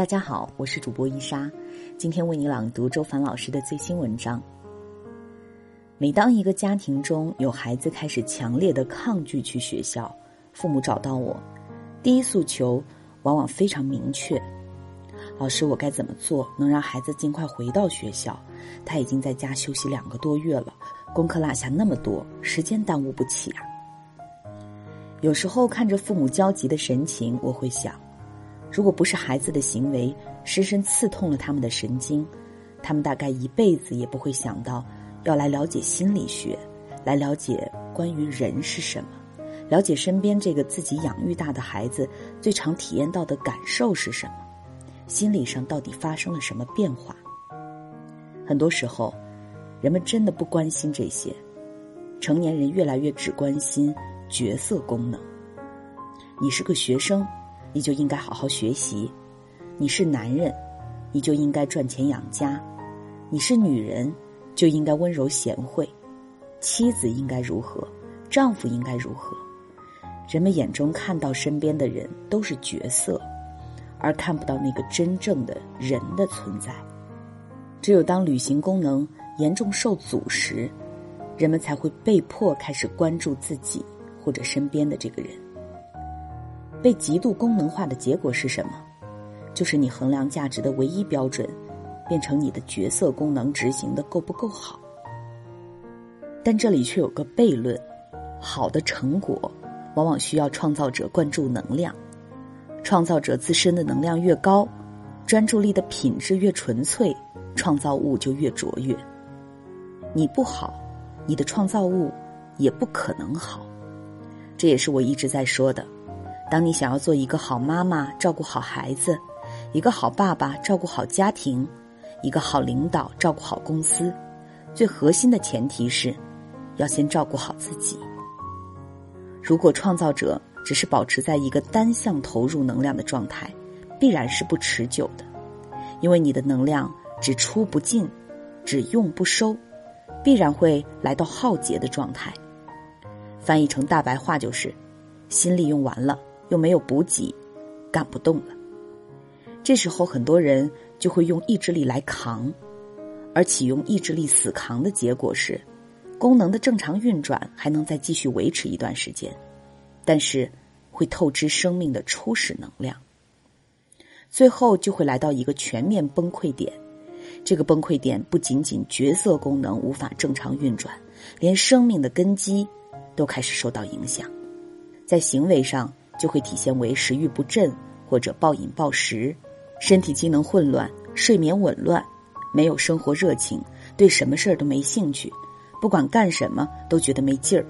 大家好，我是主播伊莎，今天为你朗读周凡老师的最新文章。每当一个家庭中有孩子开始强烈的抗拒去学校，父母找到我，第一诉求往往非常明确：老师，我该怎么做能让孩子尽快回到学校？他已经在家休息两个多月了，功课落下那么多，时间耽误不起啊。有时候看着父母焦急的神情，我会想。如果不是孩子的行为深深刺痛了他们的神经，他们大概一辈子也不会想到要来了解心理学，来了解关于人是什么，了解身边这个自己养育大的孩子最常体验到的感受是什么，心理上到底发生了什么变化。很多时候，人们真的不关心这些，成年人越来越只关心角色功能。你是个学生。你就应该好好学习，你是男人，你就应该赚钱养家；你是女人，就应该温柔贤惠。妻子应该如何，丈夫应该如何？人们眼中看到身边的人都是角色，而看不到那个真正的人的存在。只有当履行功能严重受阻时，人们才会被迫开始关注自己或者身边的这个人。被极度功能化的结果是什么？就是你衡量价值的唯一标准，变成你的角色功能执行的够不够好。但这里却有个悖论：好的成果往往需要创造者灌注能量，创造者自身的能量越高，专注力的品质越纯粹，创造物就越卓越。你不好，你的创造物也不可能好。这也是我一直在说的。当你想要做一个好妈妈，照顾好孩子；一个好爸爸，照顾好家庭；一个好领导，照顾好公司，最核心的前提是，要先照顾好自己。如果创造者只是保持在一个单向投入能量的状态，必然是不持久的，因为你的能量只出不进，只用不收，必然会来到耗竭的状态。翻译成大白话就是，心力用完了。又没有补给，干不动了。这时候，很多人就会用意志力来扛，而启用意志力死扛的结果是，功能的正常运转还能再继续维持一段时间，但是会透支生命的初始能量，最后就会来到一个全面崩溃点。这个崩溃点不仅仅角色功能无法正常运转，连生命的根基都开始受到影响，在行为上。就会体现为食欲不振，或者暴饮暴食，身体机能混乱，睡眠紊乱，没有生活热情，对什么事儿都没兴趣，不管干什么都觉得没劲儿。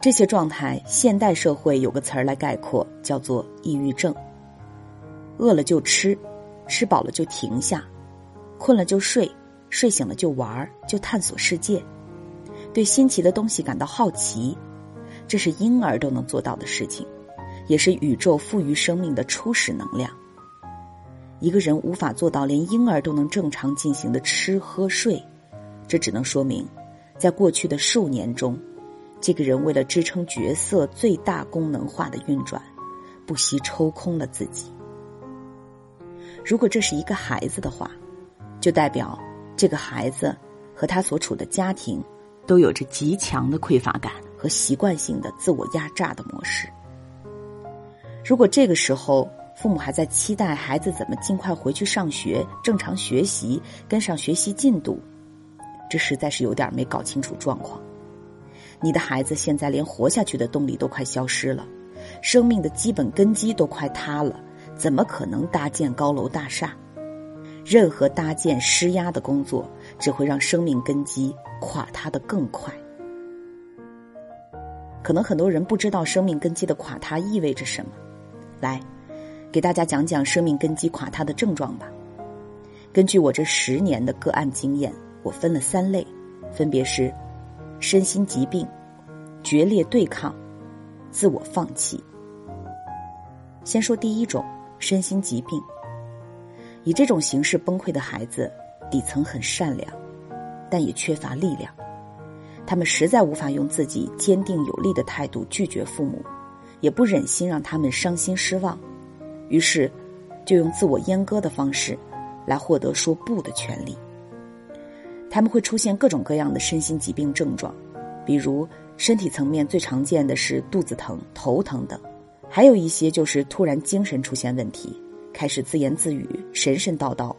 这些状态，现代社会有个词儿来概括，叫做抑郁症。饿了就吃，吃饱了就停下，困了就睡，睡醒了就玩儿，就探索世界，对新奇的东西感到好奇。这是婴儿都能做到的事情，也是宇宙赋予生命的初始能量。一个人无法做到连婴儿都能正常进行的吃喝睡，这只能说明，在过去的数年中，这个人为了支撑角色最大功能化的运转，不惜抽空了自己。如果这是一个孩子的话，就代表这个孩子和他所处的家庭都有着极强的匮乏感。和习惯性的自我压榨的模式。如果这个时候父母还在期待孩子怎么尽快回去上学、正常学习、跟上学习进度，这实在是有点没搞清楚状况。你的孩子现在连活下去的动力都快消失了，生命的基本根基都快塌了，怎么可能搭建高楼大厦？任何搭建施压的工作，只会让生命根基垮塌的更快。可能很多人不知道生命根基的垮塌意味着什么，来，给大家讲讲生命根基垮塌的症状吧。根据我这十年的个案经验，我分了三类，分别是身心疾病、决裂对抗、自我放弃。先说第一种，身心疾病。以这种形式崩溃的孩子，底层很善良，但也缺乏力量。他们实在无法用自己坚定有力的态度拒绝父母，也不忍心让他们伤心失望，于是就用自我阉割的方式，来获得说不的权利。他们会出现各种各样的身心疾病症状，比如身体层面最常见的是肚子疼、头疼等，还有一些就是突然精神出现问题，开始自言自语、神神叨叨，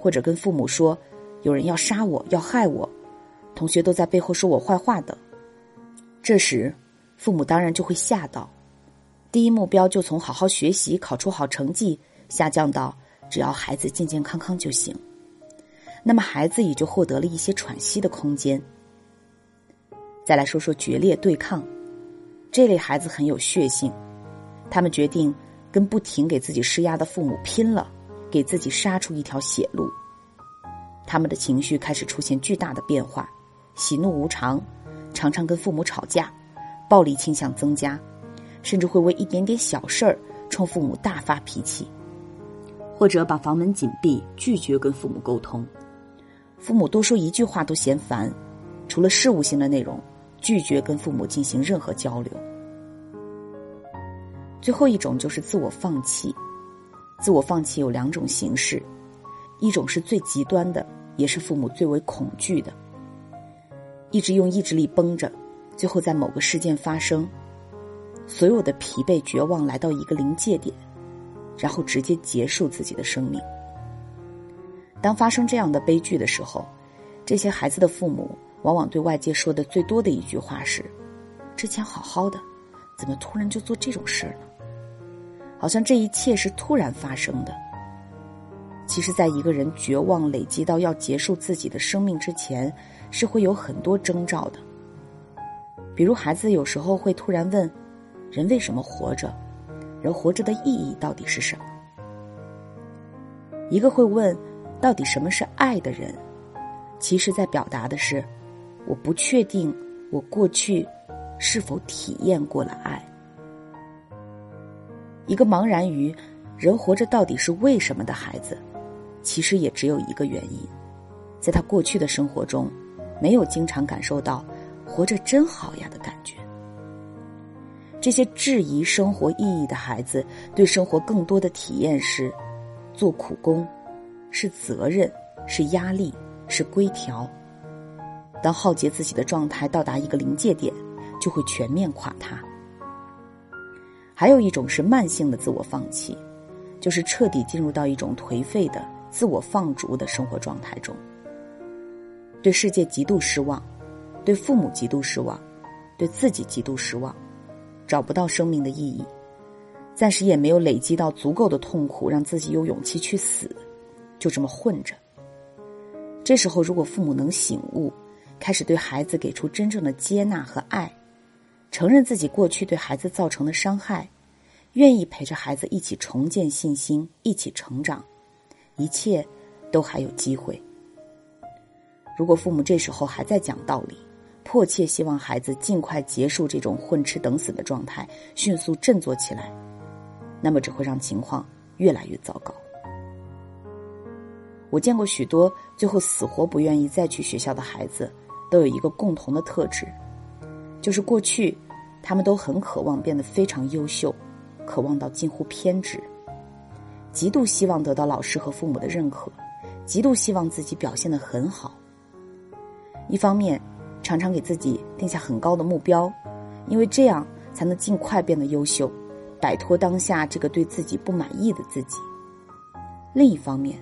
或者跟父母说有人要杀我、要害我，同学都在背后说我坏话的。这时，父母当然就会吓到，第一目标就从好好学习、考出好成绩下降到只要孩子健健康康就行。那么孩子也就获得了一些喘息的空间。再来说说决裂对抗，这类孩子很有血性，他们决定跟不停给自己施压的父母拼了，给自己杀出一条血路。他们的情绪开始出现巨大的变化，喜怒无常，常常跟父母吵架，暴力倾向增加，甚至会为一点点小事儿冲父母大发脾气，或者把房门紧闭，拒绝跟父母沟通。父母多说一句话都嫌烦，除了事务性的内容，拒绝跟父母进行任何交流。最后一种就是自我放弃，自我放弃有两种形式，一种是最极端的，也是父母最为恐惧的，一直用意志力绷着，最后在某个事件发生，所有的疲惫绝望来到一个临界点，然后直接结束自己的生命。当发生这样的悲剧的时候，这些孩子的父母往往对外界说的最多的一句话是：“之前好好的，怎么突然就做这种事儿呢？”好像这一切是突然发生的。其实，在一个人绝望累积到要结束自己的生命之前，是会有很多征兆的。比如，孩子有时候会突然问：“人为什么活着？人活着的意义到底是什么？”一个会问。到底什么是爱的人？其实，在表达的是，我不确定我过去是否体验过了爱。一个茫然于人活着到底是为什么的孩子，其实也只有一个原因，在他过去的生活中，没有经常感受到活着真好呀的感觉。这些质疑生活意义的孩子，对生活更多的体验是做苦工。是责任，是压力，是规条。当浩劫自己的状态到达一个临界点，就会全面垮塌。还有一种是慢性的自我放弃，就是彻底进入到一种颓废的自我放逐的生活状态中，对世界极度失望，对父母极度失望，对自己极度失望，找不到生命的意义，暂时也没有累积到足够的痛苦，让自己有勇气去死。就这么混着。这时候，如果父母能醒悟，开始对孩子给出真正的接纳和爱，承认自己过去对孩子造成的伤害，愿意陪着孩子一起重建信心，一起成长，一切都还有机会。如果父母这时候还在讲道理，迫切希望孩子尽快结束这种混吃等死的状态，迅速振作起来，那么只会让情况越来越糟糕。我见过许多最后死活不愿意再去学校的孩子，都有一个共同的特质，就是过去他们都很渴望变得非常优秀，渴望到近乎偏执，极度希望得到老师和父母的认可，极度希望自己表现的很好。一方面，常常给自己定下很高的目标，因为这样才能尽快变得优秀，摆脱当下这个对自己不满意的自己。另一方面，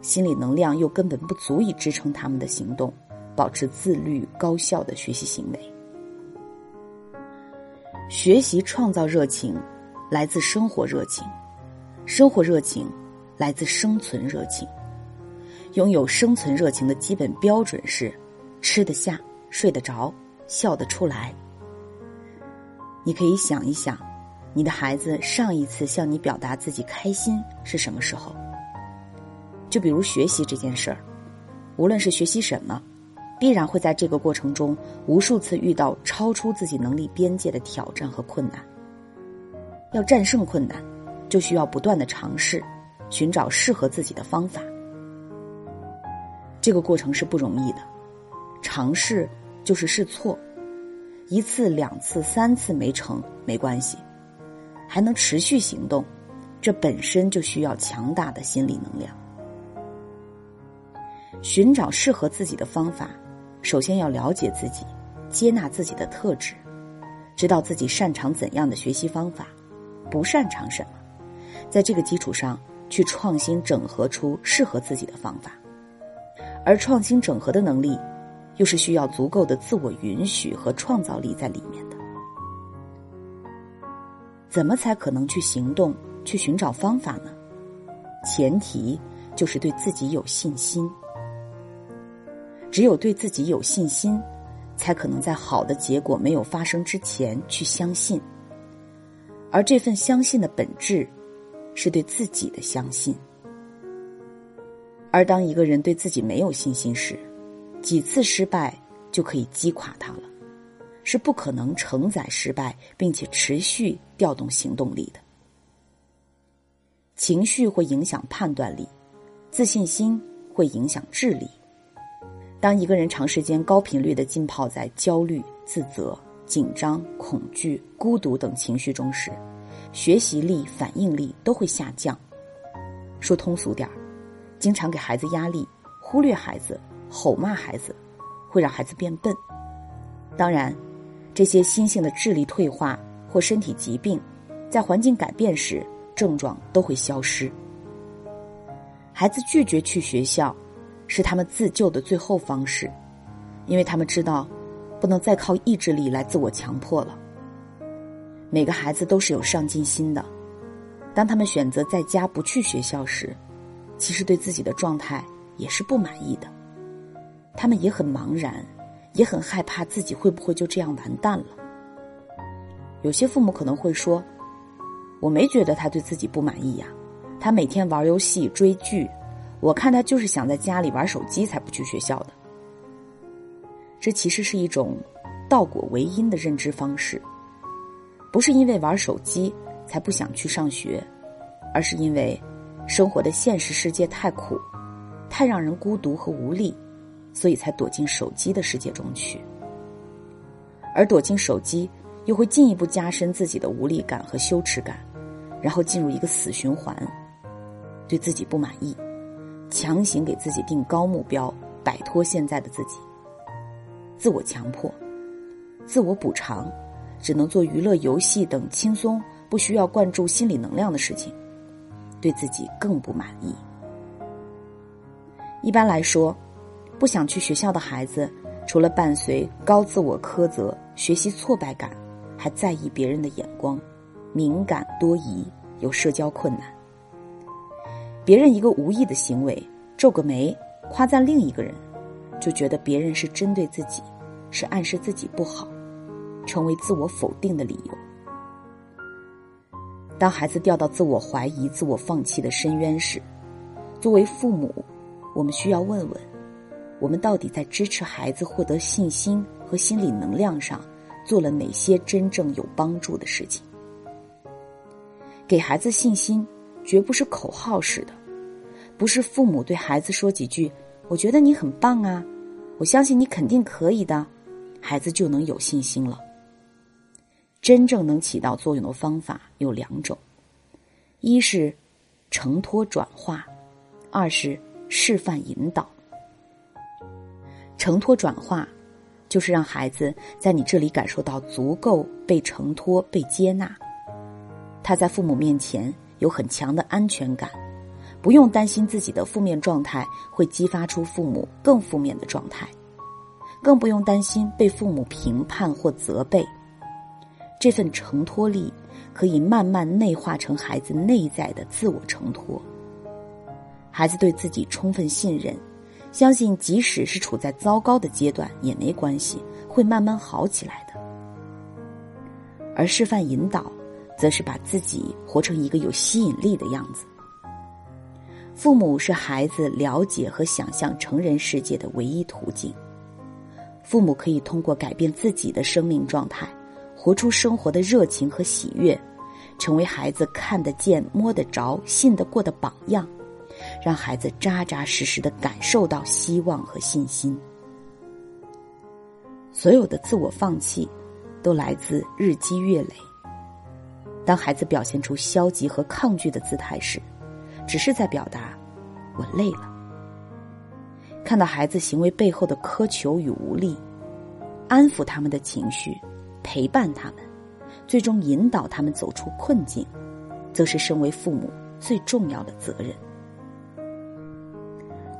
心理能量又根本不足以支撑他们的行动，保持自律高效的学习行为。学习创造热情，来自生活热情；生活热情，来自生存热情。拥有生存热情的基本标准是：吃得下、睡得着、笑得出来。你可以想一想，你的孩子上一次向你表达自己开心是什么时候？就比如学习这件事儿，无论是学习什么，必然会在这个过程中无数次遇到超出自己能力边界的挑战和困难。要战胜困难，就需要不断的尝试，寻找适合自己的方法。这个过程是不容易的，尝试就是试错，一次、两次、三次没成没关系，还能持续行动，这本身就需要强大的心理能量。寻找适合自己的方法，首先要了解自己，接纳自己的特质，知道自己擅长怎样的学习方法，不擅长什么，在这个基础上去创新整合出适合自己的方法。而创新整合的能力，又是需要足够的自我允许和创造力在里面的。怎么才可能去行动、去寻找方法呢？前提就是对自己有信心。只有对自己有信心，才可能在好的结果没有发生之前去相信。而这份相信的本质，是对自己的相信。而当一个人对自己没有信心时，几次失败就可以击垮他了，是不可能承载失败并且持续调动行动力的。情绪会影响判断力，自信心会影响智力。当一个人长时间高频率的浸泡在焦虑、自责、紧张、恐惧、孤独等情绪中时，学习力、反应力都会下降。说通俗点儿，经常给孩子压力、忽略孩子、吼骂孩子，会让孩子变笨。当然，这些心性的智力退化或身体疾病，在环境改变时症状都会消失。孩子拒绝去学校。是他们自救的最后方式，因为他们知道，不能再靠意志力来自我强迫了。每个孩子都是有上进心的，当他们选择在家不去学校时，其实对自己的状态也是不满意的。他们也很茫然，也很害怕自己会不会就这样完蛋了。有些父母可能会说：“我没觉得他对自己不满意呀，他每天玩游戏、追剧。”我看他就是想在家里玩手机，才不去学校的。这其实是一种倒果为因的认知方式，不是因为玩手机才不想去上学，而是因为生活的现实世界太苦，太让人孤独和无力，所以才躲进手机的世界中去。而躲进手机，又会进一步加深自己的无力感和羞耻感，然后进入一个死循环，对自己不满意。强行给自己定高目标，摆脱现在的自己，自我强迫，自我补偿，只能做娱乐、游戏等轻松、不需要灌注心理能量的事情，对自己更不满意。一般来说，不想去学校的孩子，除了伴随高自我苛责、学习挫败感，还在意别人的眼光，敏感多疑，有社交困难。别人一个无意的行为，皱个眉，夸赞另一个人，就觉得别人是针对自己，是暗示自己不好，成为自我否定的理由。当孩子掉到自我怀疑、自我放弃的深渊时，作为父母，我们需要问问：我们到底在支持孩子获得信心和心理能量上，做了哪些真正有帮助的事情？给孩子信心。绝不是口号式的，不是父母对孩子说几句“我觉得你很棒啊，我相信你肯定可以的”，孩子就能有信心了。真正能起到作用的方法有两种：一是承托转化，二是示范引导。承托转化就是让孩子在你这里感受到足够被承托、被接纳，他在父母面前。有很强的安全感，不用担心自己的负面状态会激发出父母更负面的状态，更不用担心被父母评判或责备。这份承托力可以慢慢内化成孩子内在的自我承托。孩子对自己充分信任，相信即使是处在糟糕的阶段也没关系，会慢慢好起来的。而示范引导。则是把自己活成一个有吸引力的样子。父母是孩子了解和想象成人世界的唯一途径。父母可以通过改变自己的生命状态，活出生活的热情和喜悦，成为孩子看得见、摸得着、信得过的榜样，让孩子扎扎实实的感受到希望和信心。所有的自我放弃，都来自日积月累。当孩子表现出消极和抗拒的姿态时，只是在表达“我累了”。看到孩子行为背后的苛求与无力，安抚他们的情绪，陪伴他们，最终引导他们走出困境，则是身为父母最重要的责任。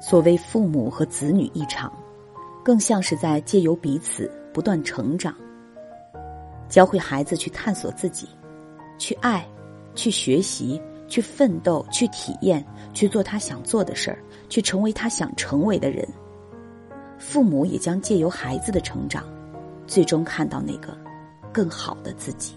所谓父母和子女一场，更像是在借由彼此不断成长，教会孩子去探索自己，去爱，去学习，去奋斗，去体验，去做他想做的事儿，去成为他想成为的人。父母也将借由孩子的成长，最终看到那个更好的自己。